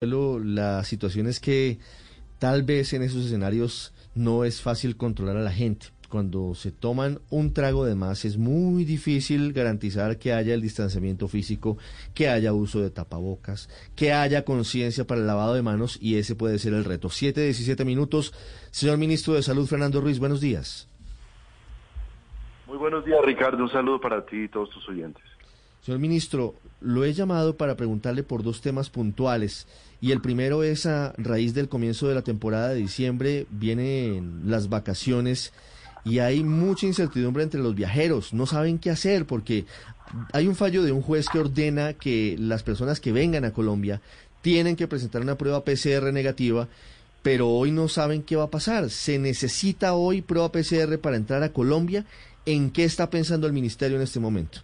La situación es que tal vez en esos escenarios no es fácil controlar a la gente. Cuando se toman un trago de más es muy difícil garantizar que haya el distanciamiento físico, que haya uso de tapabocas, que haya conciencia para el lavado de manos y ese puede ser el reto. Siete, diecisiete minutos. Señor Ministro de Salud, Fernando Ruiz, buenos días. Muy buenos días, Ricardo. Un saludo para ti y todos tus oyentes. Señor Ministro, lo he llamado para preguntarle por dos temas puntuales. Y el primero es a raíz del comienzo de la temporada de diciembre, vienen las vacaciones y hay mucha incertidumbre entre los viajeros. No saben qué hacer porque hay un fallo de un juez que ordena que las personas que vengan a Colombia tienen que presentar una prueba PCR negativa, pero hoy no saben qué va a pasar. ¿Se necesita hoy prueba PCR para entrar a Colombia? ¿En qué está pensando el ministerio en este momento?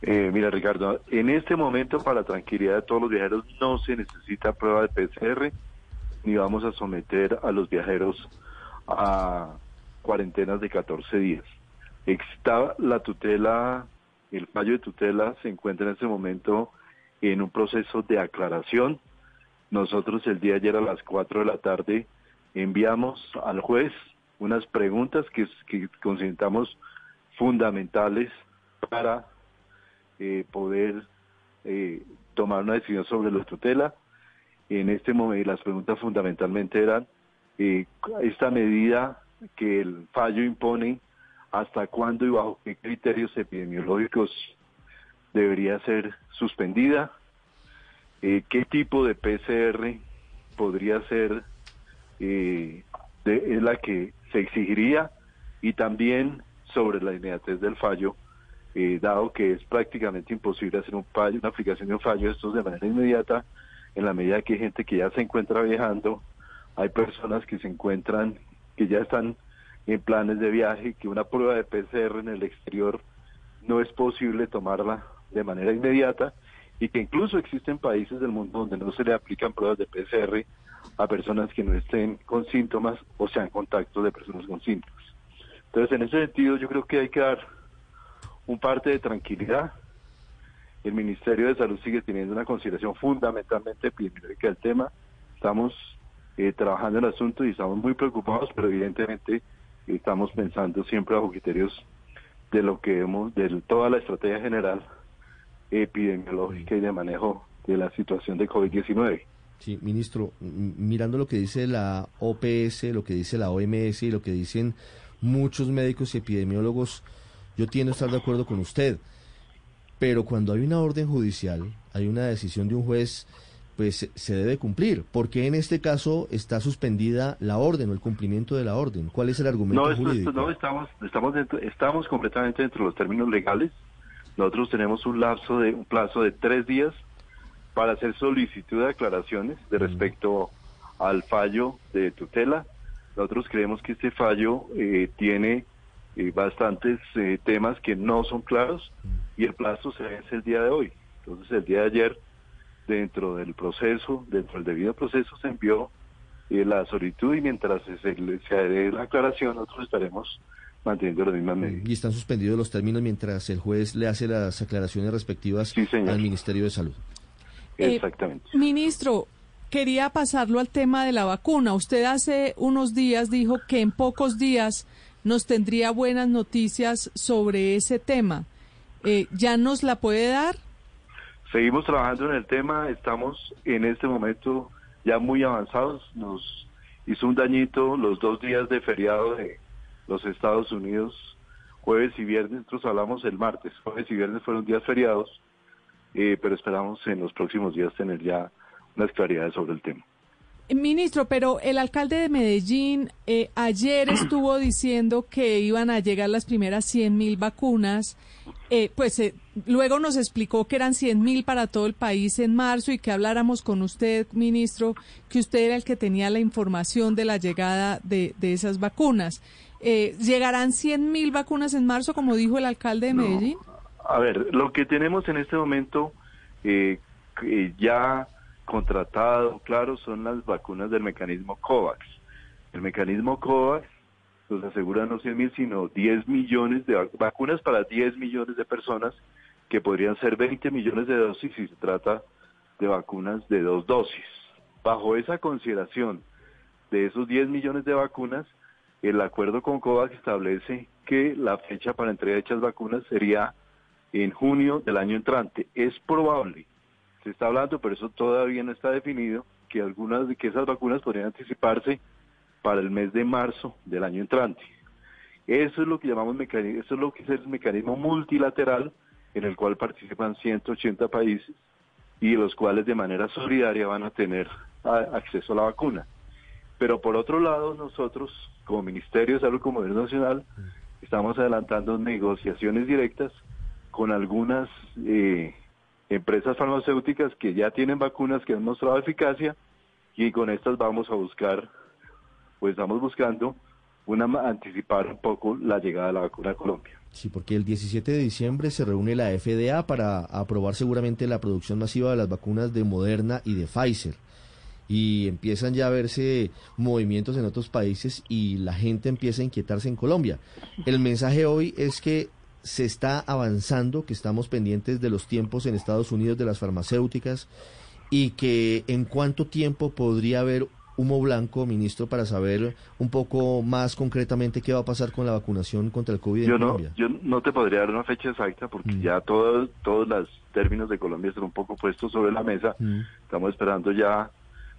Eh, mira, Ricardo, en este momento, para la tranquilidad de todos los viajeros, no se necesita prueba de PCR, ni vamos a someter a los viajeros a cuarentenas de 14 días. Está la tutela, el fallo de tutela se encuentra en este momento en un proceso de aclaración. Nosotros el día ayer a las 4 de la tarde enviamos al juez unas preguntas que consideramos fundamentales para eh, poder eh, tomar una decisión sobre la tutela. En este momento las preguntas fundamentalmente eran eh, esta medida que el fallo impone, hasta cuándo y bajo qué criterios epidemiológicos debería ser suspendida, qué tipo de PCR podría ser de, es la que se exigiría y también sobre la inmediatez del fallo eh, dado que es prácticamente imposible hacer un fallo, una aplicación de un fallo de estos de manera inmediata, en la medida que hay gente que ya se encuentra viajando, hay personas que se encuentran, que ya están en planes de viaje, que una prueba de PCR en el exterior no es posible tomarla de manera inmediata y que incluso existen países del mundo donde no se le aplican pruebas de PCR a personas que no estén con síntomas o sean contactos de personas con síntomas. Entonces, en ese sentido, yo creo que hay que dar un parte de tranquilidad. El Ministerio de Salud sigue teniendo una consideración fundamentalmente epidemiológica del tema. Estamos eh, trabajando el asunto y estamos muy preocupados, pero evidentemente estamos pensando siempre bajo criterios de lo que hemos, de toda la estrategia general epidemiológica y de manejo de la situación de COVID-19. Sí, ministro, mirando lo que dice la OPS, lo que dice la OMS y lo que dicen muchos médicos y epidemiólogos, yo tiendo a estar de acuerdo con usted, pero cuando hay una orden judicial, hay una decisión de un juez, pues se debe cumplir. ¿Por qué en este caso está suspendida la orden o el cumplimiento de la orden? ¿Cuál es el argumento no, jurídico? no, estamos, estamos, estamos completamente dentro de los términos legales. Nosotros tenemos un lapso de un plazo de tres días para hacer solicitud de aclaraciones de respecto al fallo de tutela. Nosotros creemos que este fallo eh, tiene bastantes eh, temas que no son claros y el plazo se vence el día de hoy. Entonces el día de ayer, dentro del proceso, dentro del debido proceso, se envió eh, la solicitud y mientras se, se dé la aclaración, nosotros estaremos manteniendo las mismas medidas. Y están suspendidos los términos mientras el juez le hace las aclaraciones respectivas al Ministerio de Salud. Eh, Exactamente. ministro, quería pasarlo al tema de la vacuna. Usted hace unos días dijo que en pocos días nos tendría buenas noticias sobre ese tema. Eh, ¿Ya nos la puede dar? Seguimos trabajando en el tema, estamos en este momento ya muy avanzados. Nos hizo un dañito los dos días de feriado de los Estados Unidos, jueves y viernes, nosotros hablamos el martes, jueves y viernes fueron días feriados, eh, pero esperamos en los próximos días tener ya unas claridades sobre el tema. Ministro, pero el alcalde de Medellín eh, ayer estuvo diciendo que iban a llegar las primeras 100 mil vacunas. Eh, pues eh, luego nos explicó que eran 100 mil para todo el país en marzo y que habláramos con usted, ministro, que usted era el que tenía la información de la llegada de, esas vacunas. ¿Llegarán 100 mil vacunas en marzo, como dijo el alcalde de Medellín? A ver, lo que tenemos en este momento ya contratado, claro, son las vacunas del mecanismo COVAX. El mecanismo COVAX nos asegura no 100 mil, sino 10 millones de vacunas para 10 millones de personas, que podrían ser 20 millones de dosis si se trata de vacunas de dos dosis. Bajo esa consideración de esos 10 millones de vacunas, el acuerdo con COVAX establece que la fecha para entrega de dichas vacunas sería en junio del año entrante. Es probable, se está hablando, pero eso todavía no está definido, que algunas de que esas vacunas podrían anticiparse para el mes de marzo del año entrante. Eso es lo que llamamos mecanismo, eso es lo que es el mecanismo multilateral en el cual participan 180 países y los cuales de manera solidaria van a tener acceso a la vacuna. Pero por otro lado, nosotros, como Ministerio de Salud, como Gobierno Nacional, estamos adelantando negociaciones directas con algunas eh, empresas farmacéuticas que ya tienen vacunas que han mostrado eficacia y con estas vamos a buscar, pues estamos buscando una anticipar un poco la llegada de la vacuna a Colombia. Sí, porque el 17 de diciembre se reúne la FDA para aprobar seguramente la producción masiva de las vacunas de Moderna y de Pfizer. Y empiezan ya a verse movimientos en otros países y la gente empieza a inquietarse en Colombia. El mensaje hoy es que se está avanzando, que estamos pendientes de los tiempos en Estados Unidos de las farmacéuticas y que en cuánto tiempo podría haber humo blanco, ministro, para saber un poco más concretamente qué va a pasar con la vacunación contra el COVID yo en no, Colombia? Yo no te podría dar una fecha exacta porque mm. ya todos, todos los términos de Colombia están un poco puestos sobre la mesa. Mm. Estamos esperando ya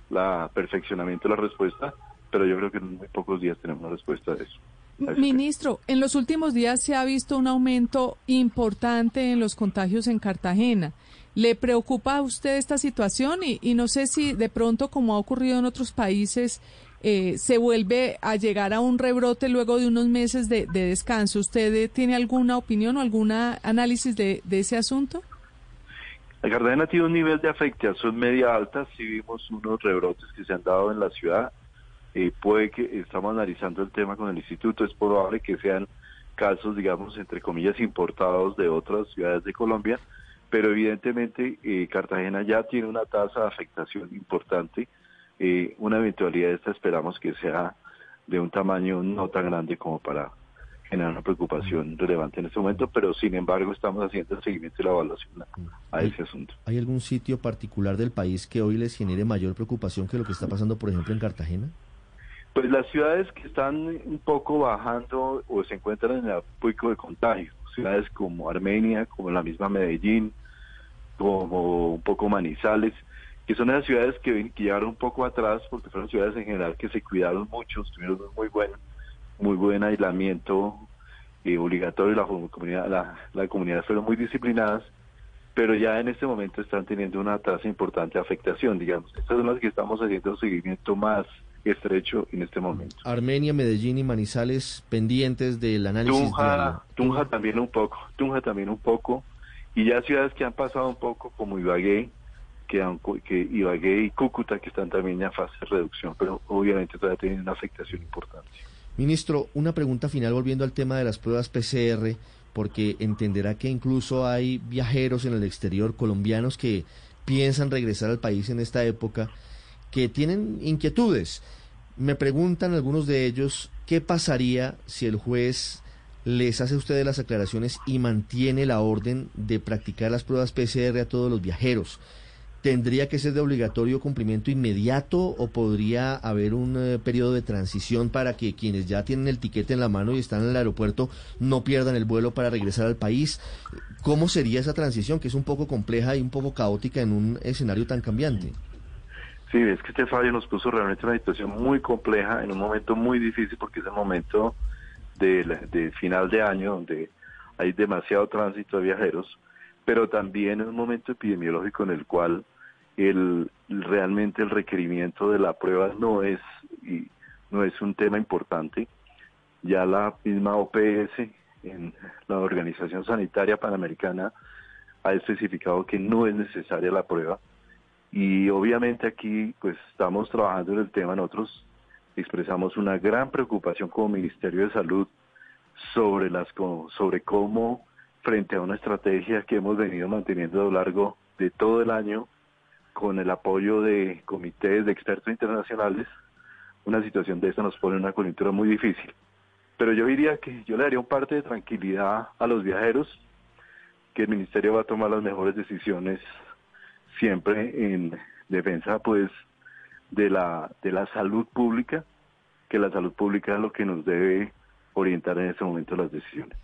la perfeccionamiento de la respuesta, pero yo creo que en muy pocos días tenemos una respuesta de eso. Ministro, en los últimos días se ha visto un aumento importante en los contagios en Cartagena. ¿Le preocupa a usted esta situación? Y, no sé si de pronto, como ha ocurrido en otros países, eh, se vuelve a llegar a un rebrote luego de unos meses de, descanso. ¿Usted tiene alguna opinión o algún análisis de, ese asunto? La Cartagena tiene un nivel de afectación media alta. Sí vimos unos rebrotes que se han dado en la ciudad. Eh, puede que estamos analizando el tema con el instituto. Es probable que sean casos, digamos, entre comillas, importados de otras ciudades de Colombia pero evidentemente eh, Cartagena ya tiene una tasa de afectación importante. Eh, una eventualidad de esta esperamos que sea de un tamaño no tan grande como para generar una preocupación relevante en este momento, pero sin embargo estamos haciendo el seguimiento y la evaluación a ese asunto. ¿Hay algún sitio particular del país que hoy les genere mayor preocupación que lo que está pasando, por ejemplo, en Cartagena? Pues las ciudades que están un poco bajando o se encuentran en el pico de contagio, ciudades como Armenia, como la misma Medellín, como un poco Manizales, que son esas ciudades que, llegaron un poco atrás porque fueron ciudades en general que se cuidaron mucho, tuvieron muy buen, muy buen aislamiento eh, obligatorio, la comunidad, la, la comunidad fueron muy disciplinadas, pero ya en este momento están teniendo una tasa importante de afectación, digamos. Estas son las que estamos haciendo un seguimiento más estrecho en este momento. Armenia, Medellín y Manizales pendientes del análisis. Tunja, Tunja también un poco, Tunja también un poco, y ya ciudades que han pasado un poco como Ibagué, que, que Ibagué y Cúcuta que están también en fase de reducción, pero obviamente todavía tienen una afectación importante. Ministro, una pregunta final volviendo al tema de las pruebas PCR, porque entenderá que incluso hay viajeros en el exterior colombianos que piensan regresar al país en esta época, que tienen inquietudes. Me preguntan algunos de ellos qué pasaría si el juez les hace a ustedes las aclaraciones y mantiene la orden de practicar las pruebas PCR a todos los viajeros. ¿Tendría que ser de obligatorio cumplimiento inmediato o podría haber un eh, periodo de transición para que quienes ya tienen el tiquete en la mano y están en el aeropuerto no pierdan el vuelo para regresar al país? ¿Cómo sería esa transición que es un poco compleja y un poco caótica en un escenario tan cambiante? Sí, es que este fallo nos puso realmente una situación muy compleja en un momento muy difícil porque es el momento de, final de año donde hay demasiado tránsito de viajeros, pero también en un momento epidemiológico en el cual el, realmente el requerimiento de la prueba no es, y no es un tema importante. Ya la misma OPS, la Organización Sanitaria Panamericana, ha especificado que no es necesaria la prueba. Y obviamente aquí pues estamos trabajando en el tema nosotros expresamos una gran preocupación como Ministerio de Salud sobre, las, sobre cómo, frente a una estrategia que hemos venido manteniendo a lo largo de todo el año, con el apoyo de comités de expertos internacionales, una situación de esta nos pone en una coyuntura muy difícil. Pero yo diría que yo le daría un parte de tranquilidad a los viajeros, que el Ministerio va a tomar las mejores decisiones siempre en defensa pues de la de la salud pública, que la salud pública es lo que nos debe orientar en este momento las decisiones.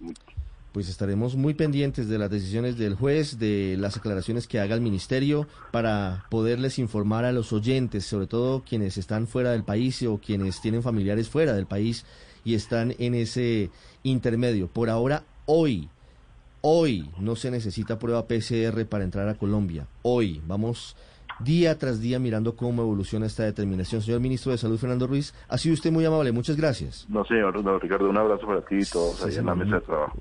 Pues estaremos muy pendientes de las decisiones del juez, de las aclaraciones que haga el ministerio para poderles informar a los oyentes, sobre todo quienes están fuera del país o quienes tienen familiares fuera del país y están en ese intermedio. Por ahora, hoy, hoy no se necesita prueba PCR para entrar a Colombia. Hoy vamos día tras día mirando cómo evoluciona esta determinación. Señor Ministro de Salud, Fernando Ruiz, ha sido usted muy amable. Muchas gracias. No, señor, Ricardo, un abrazo para ti y todos ahí en la mesa de trabajo.